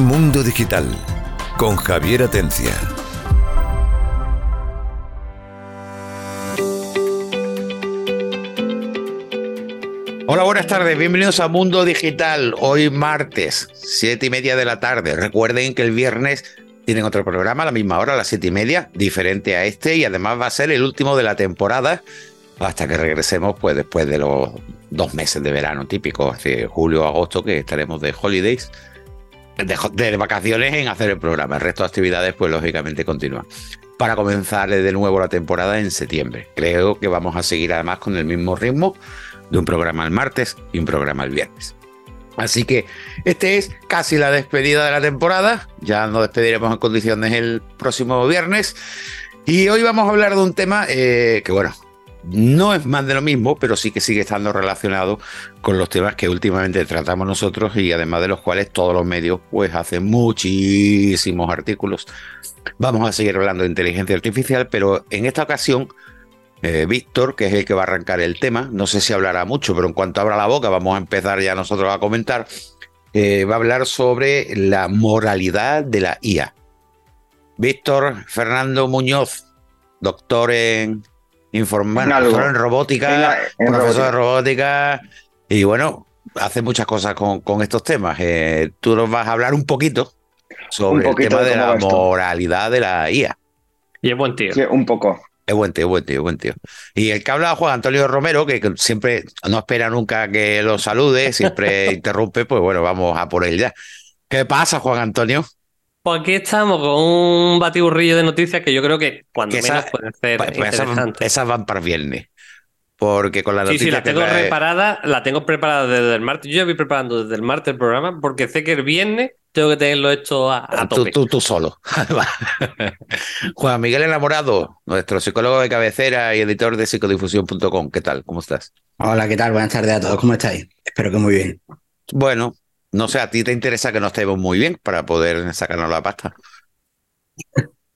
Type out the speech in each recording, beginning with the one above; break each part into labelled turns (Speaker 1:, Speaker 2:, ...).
Speaker 1: Mundo Digital con Javier Atencia.
Speaker 2: Hola, buenas tardes, bienvenidos a Mundo Digital. Hoy martes, siete y media de la tarde. Recuerden que el viernes tienen otro programa a la misma hora, a las siete y media, diferente a este, y además va a ser el último de la temporada hasta que regresemos, pues después de los dos meses de verano típicos, julio, agosto, que estaremos de holidays, de, vacaciones en hacer el programa. El resto de actividades, pues lógicamente continúan. Para comenzar de nuevo la temporada en septiembre. Creo que vamos a seguir además con el mismo ritmo de un programa el martes y un programa el viernes. Así que este es casi la despedida de la temporada. Ya nos despediremos en condiciones el próximo viernes. Y hoy vamos a hablar de un tema eh, que, bueno, no es más de lo mismo, pero sí que sigue estando relacionado con los temas que últimamente tratamos nosotros y además de los cuales todos los medios pues hacen muchísimos artículos. Vamos a seguir hablando de inteligencia artificial, pero en esta ocasión eh, Víctor, que es el que va a arrancar el tema, no sé si hablará mucho, pero en cuanto abra la boca vamos a empezar ya nosotros a comentar, eh, va a hablar sobre la moralidad de la IA. Víctor Fernando Muñoz, doctor en, profesor en robótica, profesor de robótica, y bueno, hace muchas cosas con, estos temas. Eh, tú nos vas a hablar un poquito sobre el tema de, la moralidad de la IA.
Speaker 3: Y es buen tío.
Speaker 4: Sí, un poco.
Speaker 2: Es buen tío, buen tío, buen tío. Y el que habla Juan Antonio Romero, que siempre no espera nunca que lo salude, siempre interrumpe, pues bueno, vamos a por él ya. ¿Qué pasa, Juan Antonio?
Speaker 3: Pues aquí estamos con un batiburrillo de noticias que yo creo que cuando menos pueden ser pues, pues
Speaker 2: esas, van para viernes. Porque con la noticia
Speaker 3: Sí, sí, la tengo preparada, la tengo preparada desde el martes. Yo ya voy preparando desde el martes el programa porque sé que el viernes tengo que tenerlo hecho a, tope.
Speaker 2: Tú, tú, solo. Juan Miguel Enamorado, nuestro psicólogo de cabecera y editor de psicodifusión.com. ¿Qué tal? ¿Cómo estás?
Speaker 5: Hola, ¿qué tal? Buenas tardes a todos. ¿Cómo estáis? Espero que muy bien.
Speaker 2: Bueno, no sé, a ti te interesa que nos estemos muy bien para poder sacarnos la pasta.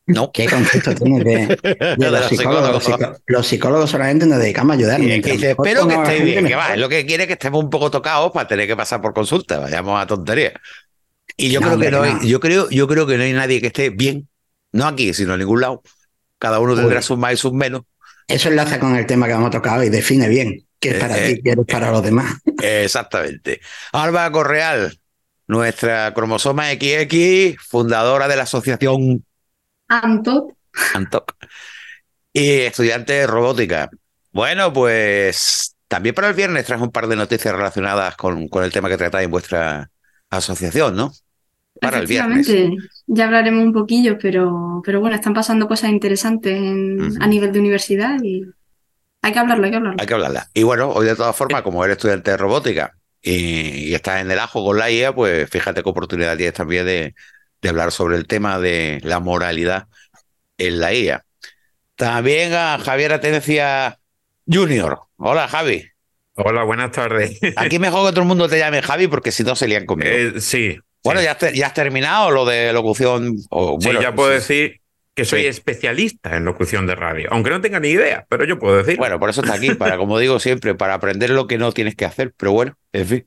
Speaker 5: No. ¿Qué concepto tienes de, los, psicólogos? Los, psicólogos solamente nos dedicamos a ayudar.
Speaker 2: espero que estéis bien, que va, es lo que quiere que estemos un poco tocados para tener que pasar por consulta, vayamos a tontería. Y yo creo que no, hay, yo creo, yo creo que no hay nadie que esté bien, no aquí, sino en ningún lado. Cada uno tendrá sus más y sus menos.
Speaker 5: Eso enlaza con el tema que hemos tocado y define bien qué es para eh, ti, qué es para los demás.
Speaker 2: Exactamente. Alba Correal, nuestra cromosoma XX, fundadora de la asociación
Speaker 6: Antoc.
Speaker 2: Antoc. Y estudiante de robótica. Bueno, pues también para el viernes traje un par de noticias relacionadas con, con el tema que tratáis en vuestra asociación, ¿no?
Speaker 6: Para el viernes. Ya hablaremos un poquillo, pero, pero bueno, están pasando cosas interesantes a nivel de universidad y hay que hablarlo, hay que hablarlo.
Speaker 2: Hay que hablarla. Y bueno, hoy de todas formas, como eres estudiante de robótica y, estás en el ajo con la IA, pues fíjate qué oportunidad tienes también de, de hablar sobre el tema de la moralidad en la IA. También a Javier Atencia Junior. Hola, Javi.
Speaker 7: Hola, buenas tardes.
Speaker 2: Aquí mejor que todo el mundo te llame Javi porque si no se lían conmigo.
Speaker 7: Eh, sí.
Speaker 2: Bueno, Ya, ya, has terminado lo de locución.
Speaker 7: sí, ya puedo decir que soy especialista en locución de radio, aunque no tenga ni idea, pero yo puedo decir.
Speaker 2: Bueno, por eso está aquí, para, como digo siempre, para aprender lo que no tienes que hacer. Pero bueno, en fin.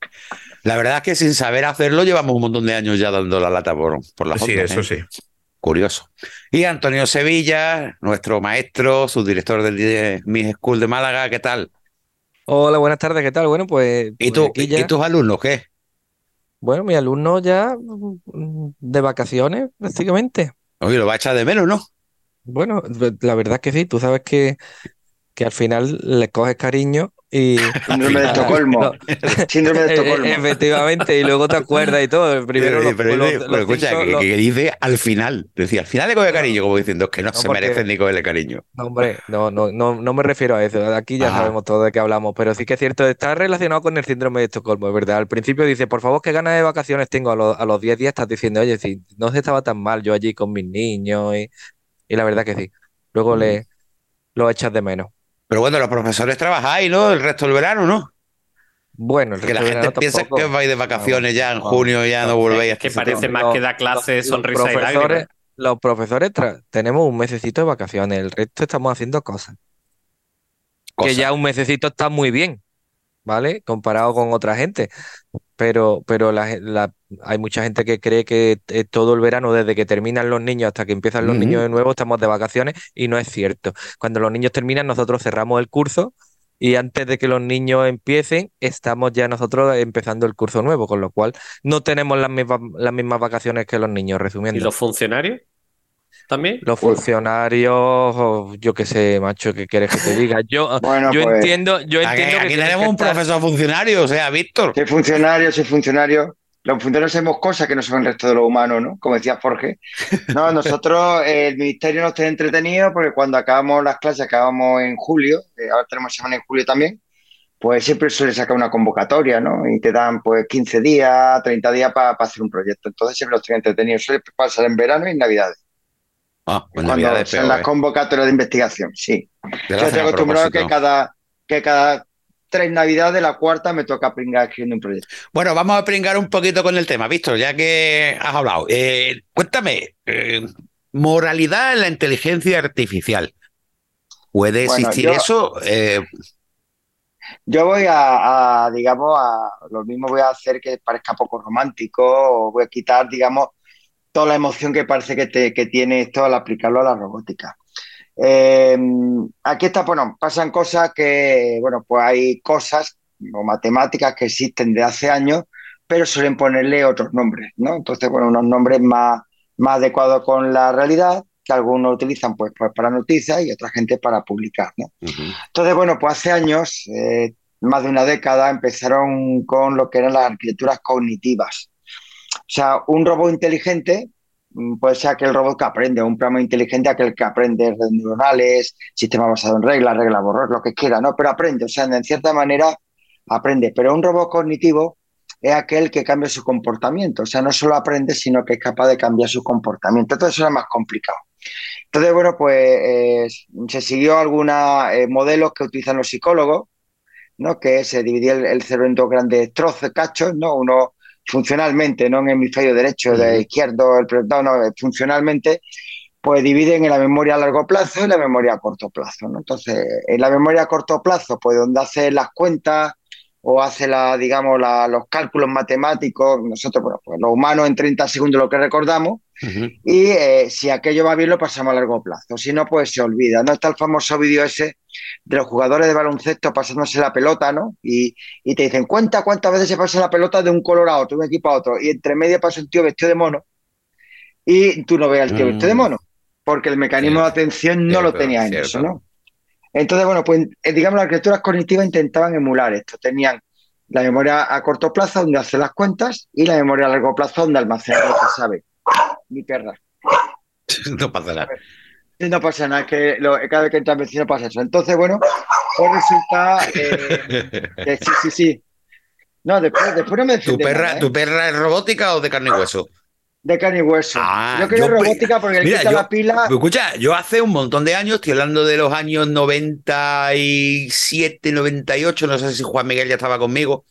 Speaker 2: La verdad es que sin saber hacerlo llevamos un montón de años ya dando la lata por, por la
Speaker 7: Sí, eso
Speaker 2: ¿eh?
Speaker 7: sí.
Speaker 2: Curioso. Y Antonio Sevilla, nuestro maestro, subdirector del Mi School de Málaga, ¿qué tal?
Speaker 8: Hola, buenas tardes, ¿qué tal? Bueno, pues.
Speaker 2: ¿Y,
Speaker 8: pues
Speaker 2: tú, ¿Y tus alumnos qué?
Speaker 8: Bueno, mis alumnos ya mm, de vacaciones, prácticamente.
Speaker 2: Oye, lo va a echar de menos, ¿no?
Speaker 8: Bueno, la verdad es que sí, tú sabes que, que al final le coges cariño y,
Speaker 4: Síndrome de Estocolmo. Síndrome de Estocolmo.
Speaker 8: Efectivamente, y luego te acuerdas y todo. Primero
Speaker 2: pero, escucha, que, dice al final. Decía, al final le coge cariño, como diciendo que no, se merecen ni cogerle cariño.
Speaker 8: No, hombre, no, no, no, no me refiero a eso. Aquí ya sabemos todo de qué hablamos, pero sí que es cierto, está relacionado con el síndrome de Estocolmo, es verdad. Al principio dice, por favor, qué ganas de vacaciones tengo. A, los, a los 10 días estás diciendo, oye, si no se estaba tan mal yo allí con mis niños, y, y la verdad que sí. Luego le lo echas de menos.
Speaker 2: Pero bueno, los profesores trabajáis, ¿no? El resto del verano, ¿no?
Speaker 8: Bueno, el
Speaker 2: que la gente piensa que vais de vacaciones ya en junio, ya no volvéis.
Speaker 3: Es que parece más que da clases, sonrisa
Speaker 8: y lágrimas. Los profesores tenemos un mesecito de vacaciones, el resto estamos haciendo cosas. Que ya un mesecito está muy bien, ¿vale? Comparado con otra gente. pero, pero hay mucha gente que cree que todo el verano, desde que terminan los niños hasta que empiezan los niños de nuevo, estamos de vacaciones y no es cierto. Cuando los niños terminan, nosotros cerramos el curso y antes de que los niños empiecen, estamos ya nosotros empezando el curso nuevo, con lo cual no tenemos las mismas, las mismas vacaciones que los niños, resumiendo.
Speaker 3: ¿Y los funcionarios? ¿También?
Speaker 8: Los funcionarios, yo qué sé, macho, ¿qué quieres que te diga? Yo, yo pues, entiendo, yo entiendo
Speaker 2: aquí, tenemos un profesor funcionario, o sea, Víctor.
Speaker 4: ¿Qué funcionario, sí funcionario? Los funcionarios hacemos cosas que no son el resto de los humanos, ¿no? Como decía Jorge. No, nosotros, el ministerio nos tiene entretenido porque cuando acabamos las clases, acabamos en julio, eh, ahora tenemos semana en julio también, pues siempre suele sacar una convocatoria, ¿no? Y te dan pues 15 días, 30 días para hacer un proyecto. Entonces siempre los tienen entretenidos. Suele pasar en verano y en Navidades.
Speaker 2: Ah, pues Cuando
Speaker 4: son las ¿eh? convocatorias de investigación, sí. Yo estoy acostumbrado que cada, que cada tres navidades, la cuarta me toca pringar escribiendo un proyecto.
Speaker 2: Bueno, vamos a pringar un poquito con el tema, Víctor, ya que has hablado. Eh, cuéntame, eh, moralidad en la inteligencia artificial. ¿Puede existir eso?
Speaker 4: Yo voy a, digamos, a lo mismo voy a hacer que parezca poco romántico, o voy a quitar, digamos, toda la emoción que parece que, tiene esto al aplicarlo a la robótica. Eh, aquí está, bueno, pasan cosas que, bueno, pues hay cosas o matemáticas que existen de hace años, pero suelen ponerle otros nombres, ¿no? Entonces, bueno, unos nombres más, más adecuados con la realidad, que algunos utilizan pues, pues para noticias y otra gente para publicar, ¿no? Entonces, bueno, pues hace años, eh, más de una década, empezaron con lo que eran las arquitecturas cognitivas. O sea, un robot inteligente puede ser aquel robot que aprende, un programa inteligente aquel que aprende redes neuronales, sistema basado en reglas, reglas borrar, lo que quiera, ¿no? Pero aprende, o sea, en cierta manera aprende. Pero un robot cognitivo es aquel que cambia su comportamiento, o sea, no solo aprende, sino que es capaz de cambiar su comportamiento. Entonces eso es más complicado. Entonces, bueno, pues eh, se siguió algunos eh, modelos que utilizan los psicólogos, ¿no? Que se dividía el, el cerebro en dos grandes trozos, cachos, ¿no? Uno funcionalmente, no en hemisferio derecho, de izquierdo, el no, eh, funcionalmente, pues dividen en la memoria a largo plazo y la memoria a corto plazo. ¿no? Entonces, en la memoria a corto plazo, pues donde hace las cuentas o hace la, digamos, los cálculos matemáticos, nosotros, bueno, pues los humanos en 30 segundos lo que recordamos, y eh, si aquello va bien lo pasamos a largo plazo, si no, pues se olvida. ¿No está el famoso vídeo ese de los jugadores de baloncesto pasándose la pelota, ¿no? Y, te dicen, cuenta cuántas veces se pasa la pelota de un color a otro, de un equipo a otro, y entre medio pasa un tío vestido de mono, y tú no ves al tío vestido de mm. mono, porque el mecanismo de atención no lo tenía en eso, ¿no? Entonces, bueno, pues eh, digamos, las arquitecturas cognitivas intentaban emular esto. Tenían la memoria a corto plazo, donde hace las cuentas, y la memoria a largo plazo, donde almacena lo que sabe. Mi perra.
Speaker 2: No pasa nada.
Speaker 4: No pasa nada, que cada vez que entra el vecino pasa eso. Entonces, bueno, pues resulta eh, sí, sí, sí. No, después, después no me
Speaker 2: ¿Tu perra, ¿eh? ¿Tu perra es robótica o de carne y hueso?
Speaker 4: De y hueso. Ah, yo quiero robótica porque le quita la pila.
Speaker 2: Escucha, yo hace un montón de años, estoy hablando de los años 97, 98, no sé si Juan Miguel ya estaba conmigo,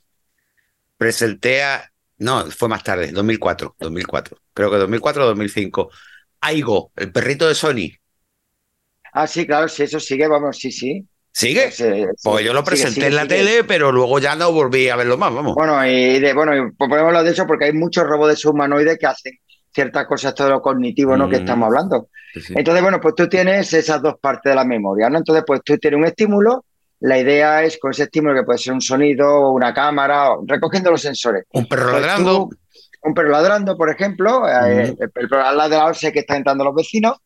Speaker 2: presenté a. No, fue más tarde, 2004, 2004. Creo que 2004 o 2005. Aigo, el perrito de Sony.
Speaker 4: Ah, sí, claro, sí, eso sigue, vamos, sí, sí.
Speaker 2: ¿Sigue? Pues yo lo presenté en la tele, pero luego ya no volví a verlo más, vamos.
Speaker 4: Bueno, y de, bueno, pues podemos hablar de eso porque hay muchos robots humanoides que hacen ciertas cosas, todo lo cognitivo, ¿no? Que mm. estamos hablando. Entonces, bueno, pues tú tienes esas dos partes de la memoria, ¿no? Entonces, pues tú tienes un estímulo, la idea es con ese estímulo que puede ser un sonido, una cámara, recogiendo los sensores.
Speaker 2: Un perro pues ladrando.
Speaker 4: un perro ladrando, por ejemplo, eh, el, perro al lado de la que están entrando los vecinos.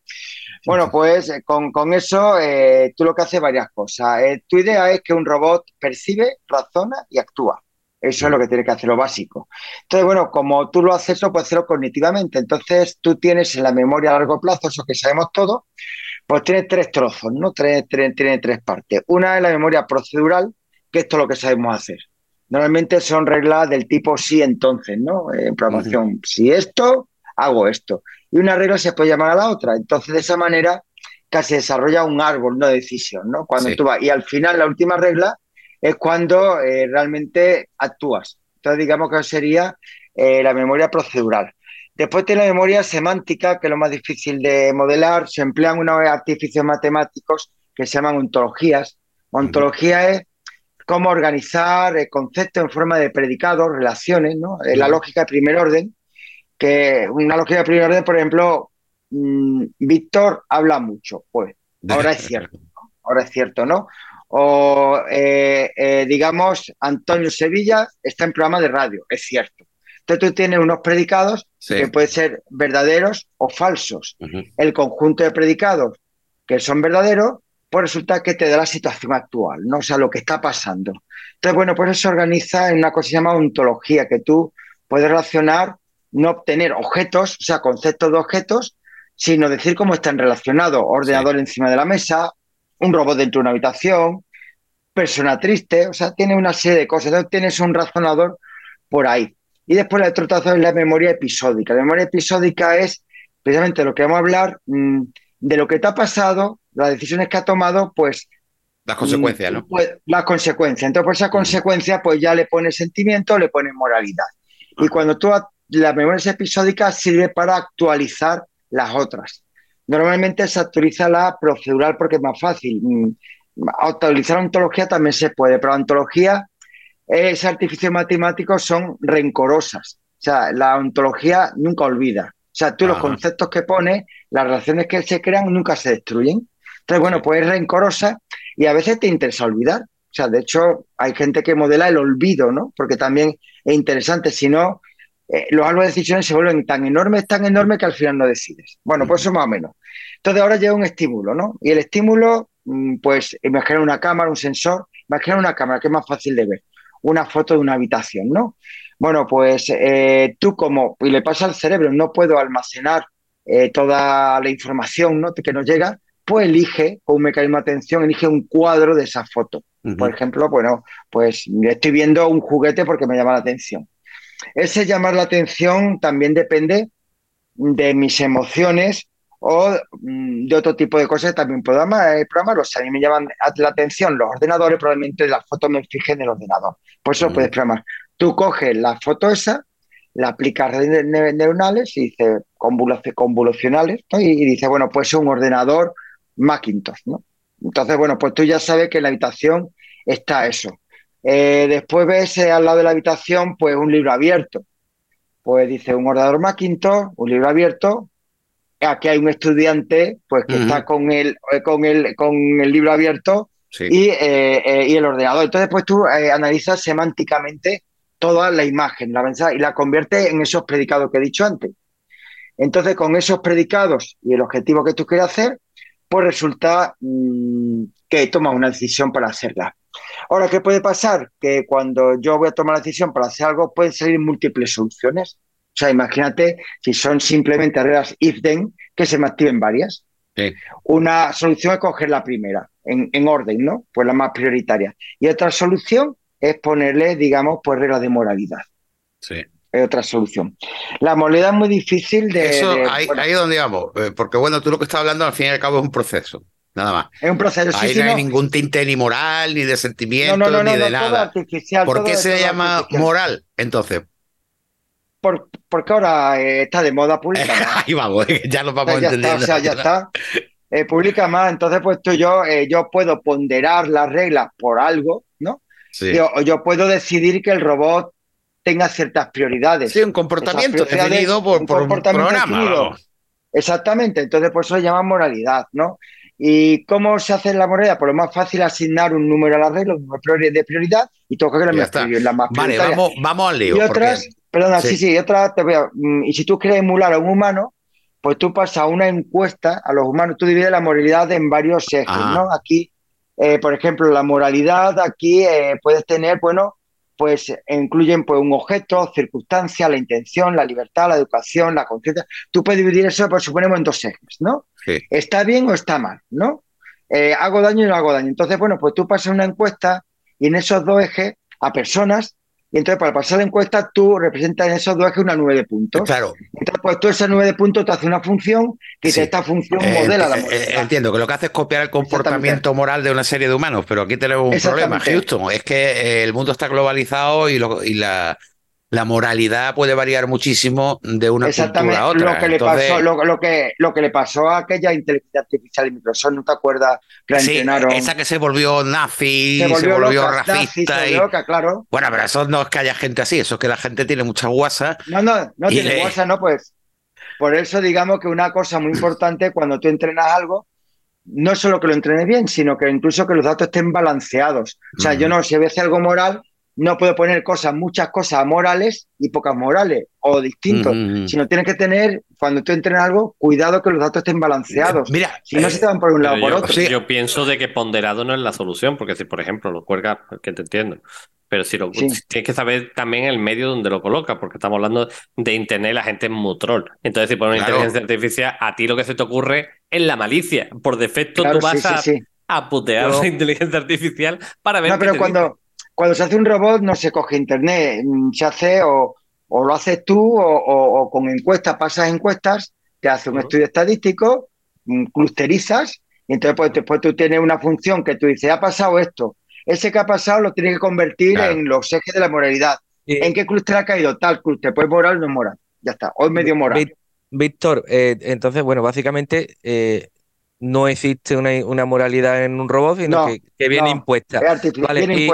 Speaker 4: Bueno, pues eh, con, eso eh, tú lo que haces varias cosas. Eh, tu idea es que un robot percibe, razona y actúa. Eso es lo que tiene que hacer, lo básico. Entonces, bueno, como tú lo haces, eso puedes hacerlo cognitivamente. Entonces, tú tienes en la memoria a largo plazo, eso que sabemos todos, pues tiene tres trozos, ¿no? Tiene, tres partes. Una es la memoria procedural, que esto es lo que sabemos hacer. Normalmente son reglas del tipo sí, entonces, ¿no? En programación, si esto, hago esto y una regla se puede llamar a la otra. Entonces, de esa manera, casi desarrolla un árbol, una decisión, ¿no? Cuando tú vas. Y al final, la última regla es cuando eh, realmente actúas. Entonces, digamos que sería eh, la memoria procedural. Después tiene la memoria semántica, que es lo más difícil de modelar. Se emplean unos artificios matemáticos que se llaman ontologías. Ontología es cómo organizar el concepto en forma de predicados, relaciones, ¿no? La lógica de primer orden, que una lógica de primer orden, por ejemplo, mm, Víctor habla mucho, pues ahora es cierto, ahora es cierto, ¿no? O eh, eh, digamos, Antonio Sevilla está en programa de radio, es cierto. Entonces tú tienes unos predicados que pueden ser verdaderos o falsos. El conjunto de predicados que son verdaderos, pues resulta que te da la situación actual, ¿no? O sea, lo que está pasando. Entonces, bueno, pues eso se organiza en una cosa que se llama ontología, que tú puedes relacionar, no obtener objetos, o sea, conceptos de objetos, sino decir cómo están relacionados. Ordenador encima de la mesa, un robot dentro de una habitación, persona triste, o sea, tiene una serie de cosas. Entonces tienes un razonador por ahí. Y después el otro trazo es la memoria episódica. La memoria episódica es precisamente lo que vamos a hablar mm, de lo que te ha pasado, las decisiones que ha tomado, pues...
Speaker 2: Las consecuencias, ¿no?
Speaker 4: Pues, las consecuencias. Entonces, por esa consecuencia, pues ya le pones sentimiento, le pones moralidad. Y cuando tú, la memoria episódica sirve para actualizar las otras. Normalmente se actualiza la procedural porque es más fácil. Mm, actualizar la ontología también se puede, pero la ontología, ese artificio matemático son rencorosas. O sea, la ontología nunca olvida. O sea, tú los conceptos que pones, las relaciones que se crean nunca se destruyen. Entonces, bueno, pues es rencorosa y a veces te interesa olvidar. O sea, de hecho, hay gente que modela el olvido, ¿no? Porque también es interesante. Si no, eh, los árboles de decisiones se vuelven tan enormes, tan enormes que al final no decides. Bueno, pues eso más o menos. Entonces ahora llega un estímulo, ¿no? Y el estímulo, mm, pues imagina una cámara, un sensor, imagina una cámara que es más fácil de ver, una foto de una habitación, ¿no? Bueno, pues eh, tú como, y le pasa al cerebro, no puedo almacenar eh, toda la información ¿no? que nos llega, pues elige, con un mecanismo de atención, elige un cuadro de esa foto. Por ejemplo, bueno, pues estoy viendo un juguete porque me llama la atención. Ese llamar la atención también depende de mis emociones o mm, de otro tipo de cosas que también puedo eh, programar. O sea, a mí me llaman la atención los ordenadores, probablemente la foto me fije en el ordenador. Por eso lo puedes programar. Tú coges la foto esa, la aplicas redes neuronales y dice convolucionales y, y, dice, bueno, pues es un ordenador Macintosh, ¿no? Entonces, bueno, pues tú ya sabes que en la habitación está eso. Eh, después ves eh, al lado de la habitación, pues un libro abierto. Pues dice un ordenador Macintosh, un libro abierto. Aquí hay un estudiante, pues que está con el, eh, con el, con el libro abierto y, y, el ordenador. Entonces, pues tú analizas semánticamente toda la imagen, la y la convierte en esos predicados que he dicho antes. Entonces, con esos predicados y el objetivo que tú quieres hacer, pues resulta mm, que tomas una decisión para hacerla. Ahora, ¿qué puede pasar? Que cuando yo voy a tomar la decisión para hacer algo, pueden salir múltiples soluciones. O sea, imagínate si son simplemente reglas if-then, que se me activen varias. Una solución es coger la primera, en, en, orden, ¿no? Pues la más prioritaria. Y otra solución es ponerle, digamos, pues reglas de moralidad.
Speaker 2: Sí.
Speaker 4: Es otra solución. La moneda es muy difícil de.
Speaker 2: Eso, ahí, es donde vamos. Eh, porque, bueno, tú lo que estás hablando al fin y al cabo es un proceso. Nada más.
Speaker 4: Es un proceso.
Speaker 2: Ahí no hay ningún tinte ni moral, ni de sentimiento, ni de nada. ¿Por qué se llama moral, entonces?
Speaker 4: porque ahora eh, está de moda pública.
Speaker 2: Ahí vamos, ya lo vamos entendiendo.
Speaker 4: o sea, ya está. Eh, publica más, entonces pues tú, yo, yo puedo ponderar las reglas por algo, ¿no? Yo, yo, puedo decidir que el robot tenga ciertas prioridades.
Speaker 2: Sí, un comportamiento definido por, un, programa.
Speaker 4: Exactamente, entonces por eso se llama moralidad, ¿no? ¿Y cómo se hace la moralidad? Pues lo más fácil asignar un número a la regla, un número de prioridad y toca que la, más, la más
Speaker 2: Vale, vamos, vamos al lío.
Speaker 4: Y otras, perdona, sí, sí, y otras te voy a, mm, y si tú quieres emular a un humano, pues tú pasas una encuesta a los humanos, tú divides la moralidad en varios ejes, ah. ¿no? Aquí eh, por ejemplo, la moralidad aquí eh, puedes tener, bueno, pues incluyen pues, un objeto, circunstancia, la intención, la libertad, la educación, la conciencia. Tú puedes dividir eso, pues suponemos, en dos ejes, ¿no? ¿Está bien o está mal, no? Eh, ¿Hago daño o no hago daño? Entonces, bueno, pues tú pasas una encuesta y en esos dos ejes a personas y entonces, para pasar la encuesta, tú representas en esos dos ejes una nueve de puntos.
Speaker 2: Claro.
Speaker 4: Entonces, pues tú esa nueve de puntos te hace una función que esta función eh, modela la
Speaker 2: eh, Entiendo que lo que hace es copiar el comportamiento moral de una serie de humanos, pero aquí tenemos un problema, Houston. Es que eh, el mundo está globalizado y, y la, la moralidad puede variar muchísimo de una cultura a otra.
Speaker 4: Lo que, le pasó, lo, que, lo que le pasó a aquella inteligencia artificial de Microsoft, ¿no te acuerdas?
Speaker 2: Que la entrenaron. Esa que se volvió nazi, se volvió, racista. y...
Speaker 4: claro.
Speaker 2: Bueno, pero eso no es que haya gente así, eso es que la gente tiene mucha guasa.
Speaker 4: No, no, no tiene guasa, no, pues. Por eso digamos que una cosa muy importante cuando tú entrenas algo, no solo que lo entrenes bien, sino que incluso que los datos estén balanceados. O sea, yo no, si voy a hacer algo moral, no puedo poner cosas, muchas cosas morales y pocas morales o distintos, sino tienes que tener, cuando tú entrenas algo, cuidado que los datos estén balanceados.
Speaker 2: Mira,
Speaker 4: si no se te van por un lado o por otro.
Speaker 3: Yo pienso de que ponderado no es la solución, porque si, por ejemplo, lo cuelga, que te entiendo, pero si lo tienes que saber también el medio donde lo coloca, porque estamos hablando de Internet, la gente es muy troll. Entonces, si pones una inteligencia artificial, a ti lo que se te ocurre es la malicia. Por defecto, tú vas a, putear la inteligencia artificial para ver.
Speaker 4: No, pero cuando, cuando se hace un robot no se coge internet, mm, se hace o, lo haces tú o, con encuestas, pasas encuestas, te hace un estudio estadístico, mm, clusterizas y entonces pues, después tú tienes una función que tú dices, ha pasado esto, ese que ha pasado lo tienes que convertir en los ejes de la moralidad. ¿En qué clúster ha caído? Tal clúster, pues moral o no moral. Ya está, hoy medio moral.
Speaker 8: Víctor, eh, entonces, bueno, básicamente eh, no existe una, moralidad en un robot, sino que, viene impuesta.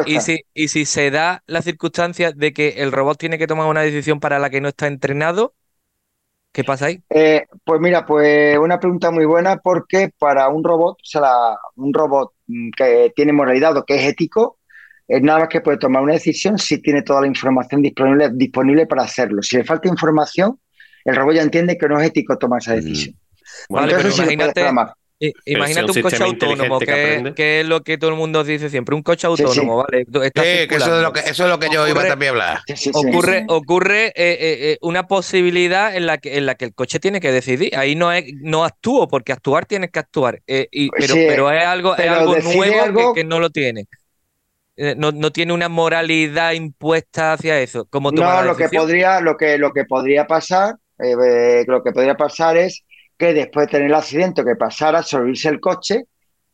Speaker 8: y, si, y, si, se da la circunstancia de que el robot tiene que tomar una decisión para la que no está entrenado, ¿qué pasa ahí?
Speaker 4: Eh, pues mira, pues una pregunta muy buena porque para un robot, o sea, un robot mm, que tiene moralidad o que es ético, es nada más que puede tomar una decisión si tiene toda la información disponible, disponible para hacerlo. Si le falta información, el robot ya entiende que no es ético tomar esa mm. decisión.
Speaker 8: Entonces, imagínate, imagínate un, coche autónomo, que, es lo que todo el mundo dice siempre, un coche autónomo, ¿vale?
Speaker 2: que eso, es lo que, eso es lo que yo iba también a hablar.
Speaker 8: ocurre ocurre eh, eh, eh, una posibilidad en la, que, en la que el coche tiene que decidir. Ahí no, es, no actúo, porque actuar tienes que actuar. y, pero, pero es algo, es algo nuevo Que, no lo tiene. No, no, tiene una moralidad impuesta hacia eso. Como
Speaker 4: no, lo que podría, lo que, lo que podría pasar, lo que podría pasar es que después de tener el accidente que pasara, subirse el coche,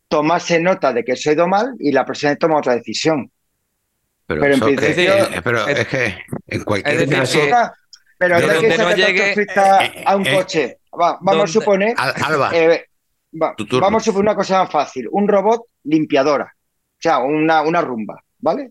Speaker 4: tomase nota de que eso ha ido mal y la persona toma otra decisión.
Speaker 2: Pero, en principio, pero es, que en cualquier caso.
Speaker 4: pero es que no llegue a un eh, coche. vamos a suponer.
Speaker 2: Alba,
Speaker 4: eh, vamos a suponer una cosa más fácil: un robot limpiadora. O sea, una, una rumba, ¿vale?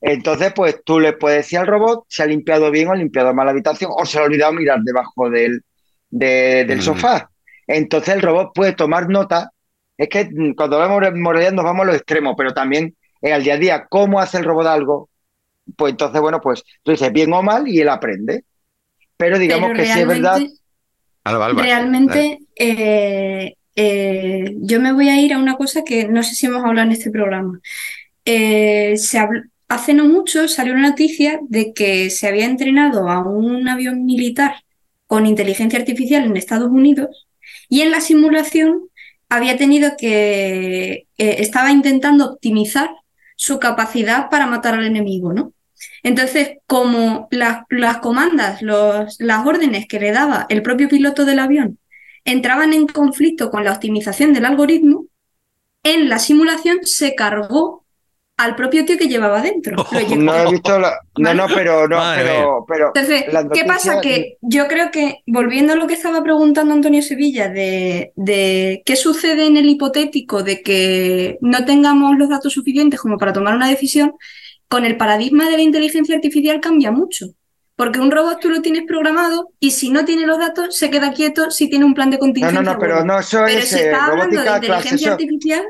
Speaker 4: Entonces, pues tú le puedes decir al robot si ha limpiado bien o ha limpiado mal la habitación o se ha olvidado mirar debajo del, del mm. sofá. Entonces el robot puede tomar nota. Es que cuando vamos moralidad nos vamos a los extremos, pero también en el día a día, ¿cómo hace el robot algo? Pues entonces, bueno, pues tú dices bien o mal y él aprende. Pero digamos que si es verdad.
Speaker 6: realmente, eh, eh, yo me voy a ir a una cosa que no sé si hemos hablado en este programa. Eh, se hace no mucho salió una noticia de que se había entrenado a un avión militar con inteligencia artificial en Estados Unidos y en la simulación había tenido que, eh, estaba intentando optimizar su capacidad para matar al enemigo, ¿no? Entonces, como las, comandas, las órdenes que le daba el propio piloto del avión entraban en conflicto con la optimización del algoritmo, en la simulación se cargó al propio tío que llevaba dentro.
Speaker 4: no he visto la... No, no, pero no, pero, pero
Speaker 6: Entonces, ¿qué pasa? Que yo creo que, volviendo a lo que estaba preguntando Antonio Sevilla, de, de qué sucede en el hipotético de que no tengamos los datos suficientes como para tomar una decisión, con el paradigma de la inteligencia artificial cambia mucho. Porque un robot tú lo tienes programado y si no tiene los datos se queda quieto si tiene un plan de contingencia.
Speaker 4: No, no, no, pero no, eso
Speaker 6: pero si está hablando de inteligencia artificial.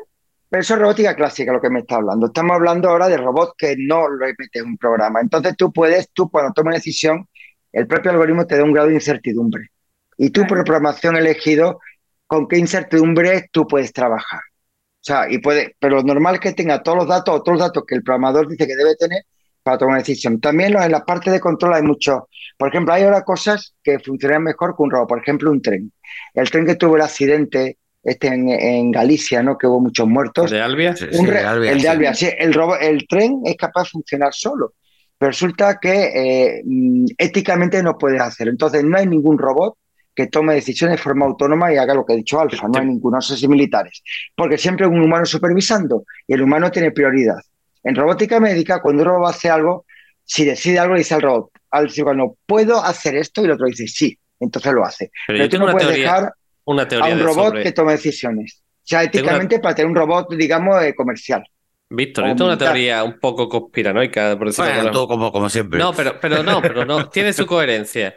Speaker 4: Pero eso es robótica clásica lo que me está hablando. Estamos hablando ahora de robots que no lo metes en un programa. Entonces tú puedes, tú cuando tomas una decisión, el propio algoritmo te da un grado de incertidumbre. Y tú por programación elegido con qué incertidumbre tú puedes trabajar. O sea, y puede, pero lo normal es que tenga todos los datos o todos los datos que el programador dice que debe tener para tomar una decisión. También en la parte de control hay mucho. Por ejemplo, hay ahora cosas que funcionan mejor que un robot. Por ejemplo, un tren. El tren que tuvo el accidente este en, Galicia, ¿no? Que hubo muchos muertos.
Speaker 3: ¿El de Albia?
Speaker 4: Sí, el de Albia, sí. El, el tren es capaz de funcionar solo, pero resulta que eh, mm, éticamente no puede hacerlo. Entonces no hay ningún robot que tome decisiones de forma autónoma y haga lo que ha dicho Alfa, no hay ninguno, no sé si militares, porque siempre hay un humano supervisando y el humano tiene prioridad. En robótica médica, cuando un robot hace algo, si decide algo, dice al robot, al cirujano, ¿puedo hacer esto? Y el otro dice, sí, entonces lo hace. Pero, tú no puedes dejar una teoría a un robot que tome decisiones. O sea, éticamente para tener un robot, digamos, eh, comercial.
Speaker 3: Víctor, esto es una teoría un poco conspiranoica, por
Speaker 2: decirlo como, como siempre.
Speaker 3: No, pero, pero no, pero no, tiene su coherencia.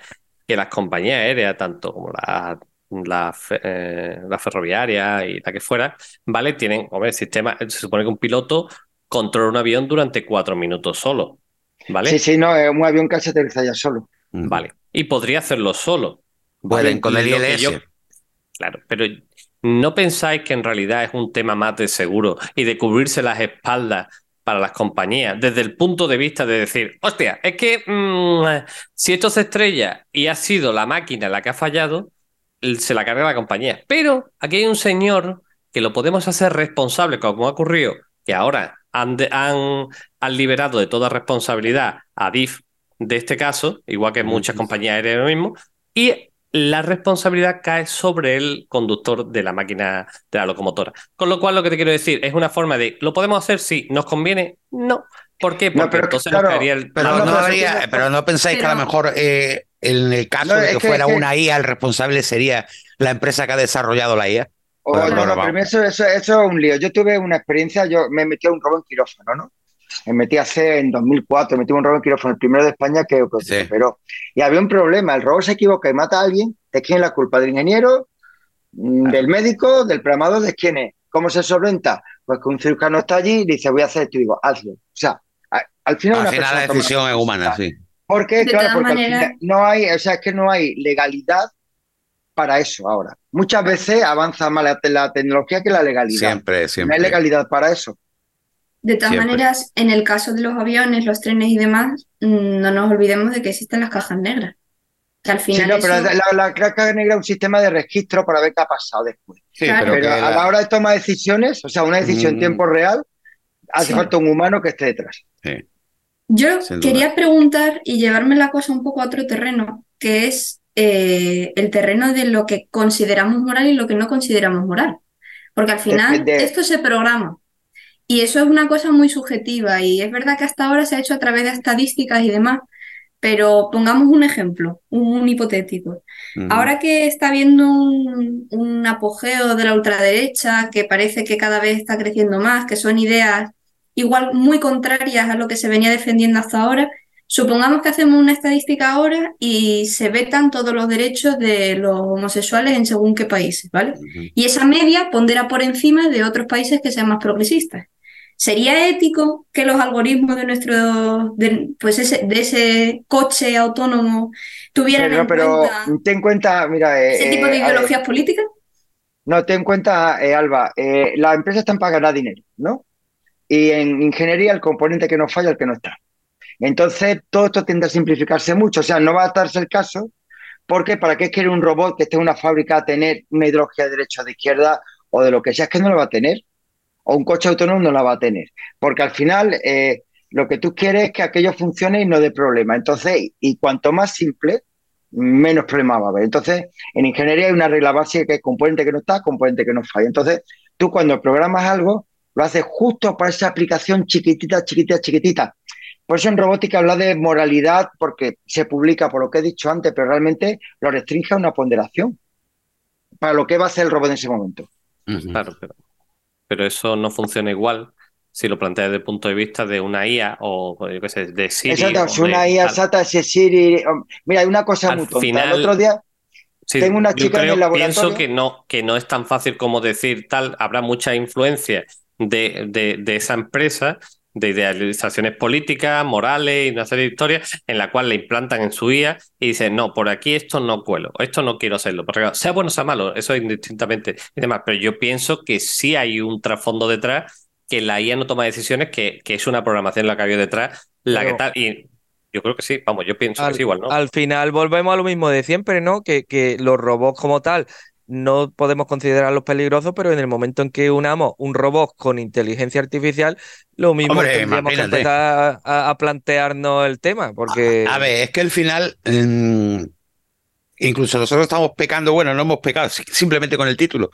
Speaker 3: Que las compañías aéreas, tanto como la, la, eh, la ferroviaria y la que fuera, ¿vale? Tienen, hombre, el sistema, se supone que un piloto controla un avión durante cuatro minutos solo, ¿vale?
Speaker 4: Sí, sí, no, es un avión que se aterriza ya solo.
Speaker 3: Vale, y podría hacerlo solo.
Speaker 2: Pueden con el ILS.
Speaker 3: Claro, pero ¿no pensáis que en realidad es un tema más de seguro y de cubrirse las espaldas para las compañías desde el punto de vista de decir, hostia, es que mm, si esto se estrella y ha sido la máquina la que ha fallado, se la carga la compañía. Pero aquí hay un señor que lo podemos hacer responsable, como ha ocurrido, que ahora han, han, han liberado de toda responsabilidad a DIF de este caso, igual que muchas compañías aéreas lo mismo, y la responsabilidad cae sobre el conductor de la máquina de la locomotora. Con lo cual, lo que te quiero decir es una forma de, ¿lo podemos hacer? Sí. ¿Nos conviene? No. ¿Por qué? Porque entonces nos caería el...
Speaker 2: Pero no, pero no pensáis que a lo mejor eh, en el caso de que, fuera una IA, el responsable sería la empresa que ha desarrollado la IA.
Speaker 4: no, no, primero eso, eso, es un lío. Yo tuve una experiencia, yo me metí a un robo en quirófano, ¿no? Me metí hace en 2004, metí un robo en quirófano, el primero de España que, se operó. Y había un problema, el robot se equivoca y mata a alguien, ¿de quién es la culpa? ¿Del ingeniero? Mm, ¿Del médico? ¿Del programador? ¿De quién es? ¿Cómo se solventa? Pues que un cirujano está allí y dice, voy a hacer esto y digo, hazlo. O sea, al final,
Speaker 2: al final la decisión es humana, sí.
Speaker 4: Porque, claro, porque no hay, o sea, es que no hay legalidad para eso ahora. Muchas veces avanza más la, tecnología que la legalidad.
Speaker 2: Siempre, siempre.
Speaker 4: No hay legalidad para eso.
Speaker 6: De todas maneras, en el caso de los aviones, los trenes y demás, mm, no nos olvidemos de que existen las cajas negras. Que al final.
Speaker 4: Sí, no, pero la, caja negra es un sistema de registro para ver qué ha pasado después. Sí, pero, a la hora de tomar decisiones, o sea, una decisión en mm. tiempo real, hace falta un humano que esté detrás.
Speaker 2: Sí.
Speaker 6: Yo quería preguntar y llevarme la cosa un poco a otro terreno, que es eh, el terreno de lo que consideramos moral y lo que no consideramos moral. Porque al final esto se programa. Y eso es una cosa muy subjetiva y es verdad que hasta ahora se ha hecho a través de estadísticas y demás, pero pongamos un ejemplo, un, hipotético. Ahora que está habiendo un, un, apogeo de la ultraderecha, que parece que cada vez está creciendo más, que son ideas igual muy contrarias a lo que se venía defendiendo hasta ahora. Supongamos que hacemos una estadística ahora y se vetan todos los derechos de los homosexuales en según qué países, ¿vale? Y esa media pondera por encima de otros países que sean más progresistas. ¿Sería ético que los algoritmos de nuestro, de, pues ese, de ese coche autónomo tuvieran
Speaker 4: en cuenta, ten en cuenta, mira,
Speaker 6: ese tipo de eh, ideologías políticas?
Speaker 4: No, ten en cuenta, eh, Alba, eh, las empresas están para ganar dinero, ¿no? y en ingeniería el componente que no falla es el que no está. Entonces, todo esto tiende a simplificarse mucho. O sea, no va a darse el caso, porque ¿para qué quiere un robot que esté en una fábrica a tener una ideología de derecha o de izquierda o de lo que sea? Es que no lo va a tener. O un coche autónomo no la va a tener. Porque al final, eh, lo que tú quieres es que aquello funcione y no dé problema. Entonces, y cuanto más simple, menos problema va a haber. Entonces, en ingeniería hay una regla básica que es componente que no está, componente que no falla. Entonces, tú cuando programas algo, lo hace justo para esa aplicación chiquitita, chiquitita, chiquitita. Por eso en robótica habla de moralidad porque se publica por lo que he dicho antes, pero realmente lo restringe a una ponderación para lo que va a hacer el robot en ese momento.
Speaker 3: Claro, pero, eso no funciona igual si lo planteas desde el punto de vista de una IA o yo qué sé, de Siri.
Speaker 4: Exacto, si una IA SATA, si Siri. Mira, hay una cosa muy tonta. el otro día tengo una chica en el laboratorio.
Speaker 3: Pienso que no, que no es tan fácil como decir tal, habrá mucha influencia de, de, esa empresa de idealizaciones políticas, morales y una serie de historias en la cual le implantan en su IA y dicen, no, por aquí esto no cuelo, esto no quiero hacerlo, porque sea bueno o sea malo, eso es indistintamente y demás, pero yo pienso que sí hay un trasfondo detrás, que la IA no toma decisiones, que, que es una programación la que había detrás, la que tal, y yo creo que sí, vamos, yo pienso que es igual, ¿no?
Speaker 8: Al final volvemos a lo mismo de siempre, ¿no? Que, que los robots como tal no podemos considerarlos peligrosos, pero en el momento en que unamos un robot con inteligencia artificial, lo mismo tendríamos que empezar a, plantearnos el tema. Porque...
Speaker 2: A, ver, es que al final, incluso nosotros estamos pecando, bueno, no hemos pecado, simplemente con el título,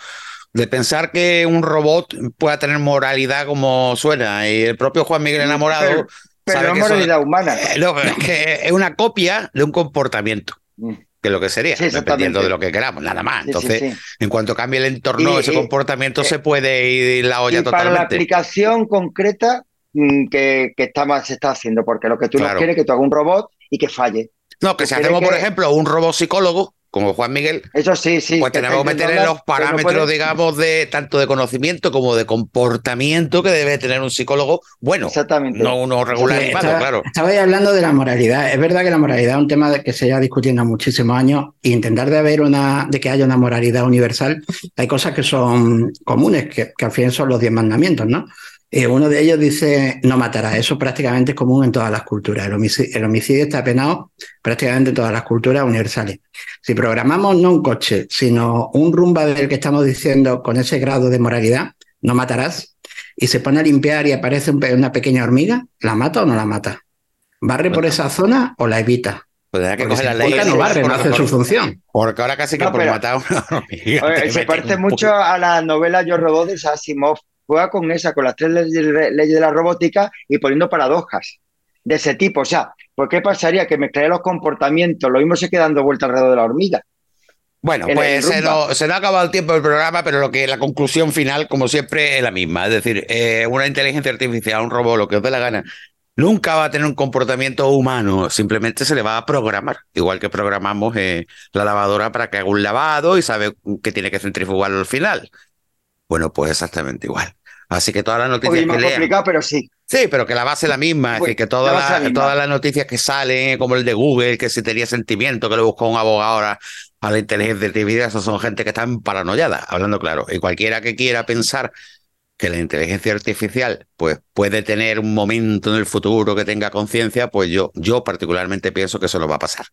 Speaker 2: de pensar que un robot pueda tener moralidad como suena. Y el propio Juan Miguel Enamorado
Speaker 4: Pero no moralidad humana.
Speaker 2: Eh, no, es que es una copia de un comportamiento. Mm. Que lo que sería, dependiendo de lo que queramos, nada más. Entonces, en cuanto cambie el entorno, ese comportamiento se puede ir la olla totalmente.
Speaker 4: Para la aplicación concreta mm, que, que está, se está haciendo, porque lo que tú no quieres es que tú hagas un robot y que falle.
Speaker 2: No, que si hacemos, por ejemplo, un robot psicólogo, como Juan Miguel,
Speaker 4: eso sí, sí,
Speaker 2: pues tenemos que meter en los parámetros, digamos, de tanto de conocimiento como de comportamiento que debe tener un psicólogo bueno, Exactamente. no uno regular claro.
Speaker 5: Estabais hablando de la moralidad. Es verdad que la moralidad es un tema que se lleva discutiendo muchísimos años e intentar de haber una, de que haya una moralidad universal, hay cosas que son comunes, que, que al fin son los diez mandamientos, ¿no? Eh, uno de ellos dice no matará. Eso prácticamente es común en todas las culturas. El homicidio, está penado prácticamente en todas las culturas universales. Si programamos no un coche, sino un rumba del que estamos diciendo con ese grado de moralidad, no matarás, y se pone a limpiar y aparece una pequeña hormiga, ¿la mata o no la mata? ¿Barre por esa zona o la evita?
Speaker 2: Pues que coger la ley.
Speaker 5: No barre, no hace su función.
Speaker 2: Porque ahora casi que por matar a una hormiga.
Speaker 4: se parece mucho a la novela Yo Robot de Asimov juega con esa, con las tres leyes de la robótica y poniendo paradojas de ese tipo. O sea, ¿por qué pasaría que mezclaría los comportamientos? Lo mismo se queda dando vuelta alrededor de la hormiga.
Speaker 2: Bueno, pues se nos, ha acabado el tiempo del programa, pero lo que la conclusión final, como siempre, es la misma. Es decir, eh, una inteligencia artificial, un robot, lo que os dé la gana, nunca va a tener un comportamiento humano, simplemente se le va a programar, igual que programamos eh, la lavadora para que haga un lavado y sabe que tiene que centrifugarlo al final. Bueno, pues exactamente igual. Así que todas las noticias
Speaker 4: que
Speaker 2: complicado,
Speaker 4: pero sí.
Speaker 2: Sí, pero que la base es la misma. es que todas, las noticias que salen, como el de Google, que si tenía sentimiento, que le buscó un abogado ahora a la inteligencia artificial, eso son gente que están paranoiada, hablando claro. Y cualquiera que quiera pensar que la inteligencia artificial pues, puede tener un momento en el futuro que tenga conciencia, pues yo, yo particularmente pienso que eso no va a pasar.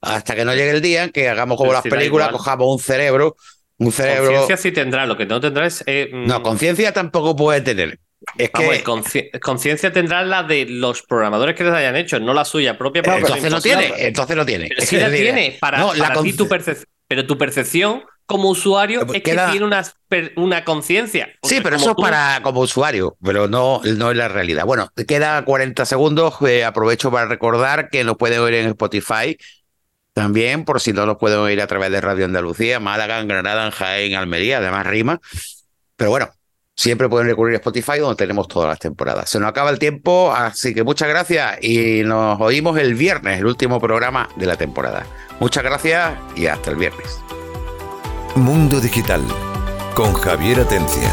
Speaker 2: Hasta que no llegue el día que hagamos como las películas, cojamos un cerebro un cerebro.
Speaker 3: Conciencia sí tendrá, lo que no tendrá es. Eh,
Speaker 2: mm, no, conciencia tampoco puede tener. Es que...
Speaker 3: conciencia tendrá la de los programadores que les hayan hecho, no la suya propia.
Speaker 2: entonces no tiene, entonces no tiene.
Speaker 3: sí la tiene para, ti tu percepción. Pero tu percepción como usuario es que tiene una, una conciencia.
Speaker 2: Sí, pero eso es para como usuario, pero no, no es la realidad. Bueno, queda 40 segundos. Eh, aprovecho para recordar que nos pueden oír en Spotify también, por si no lo pueden oír a través de Radio Andalucía, Málaga, Granada, Jaén, Almería, además rima. Pero bueno, siempre pueden recurrir a Spotify donde tenemos todas las temporadas. Se nos acaba el tiempo, así que muchas gracias y nos oímos el viernes, el último programa de la temporada. Muchas gracias y hasta el viernes.
Speaker 1: Mundo Digital con Javier Atencia.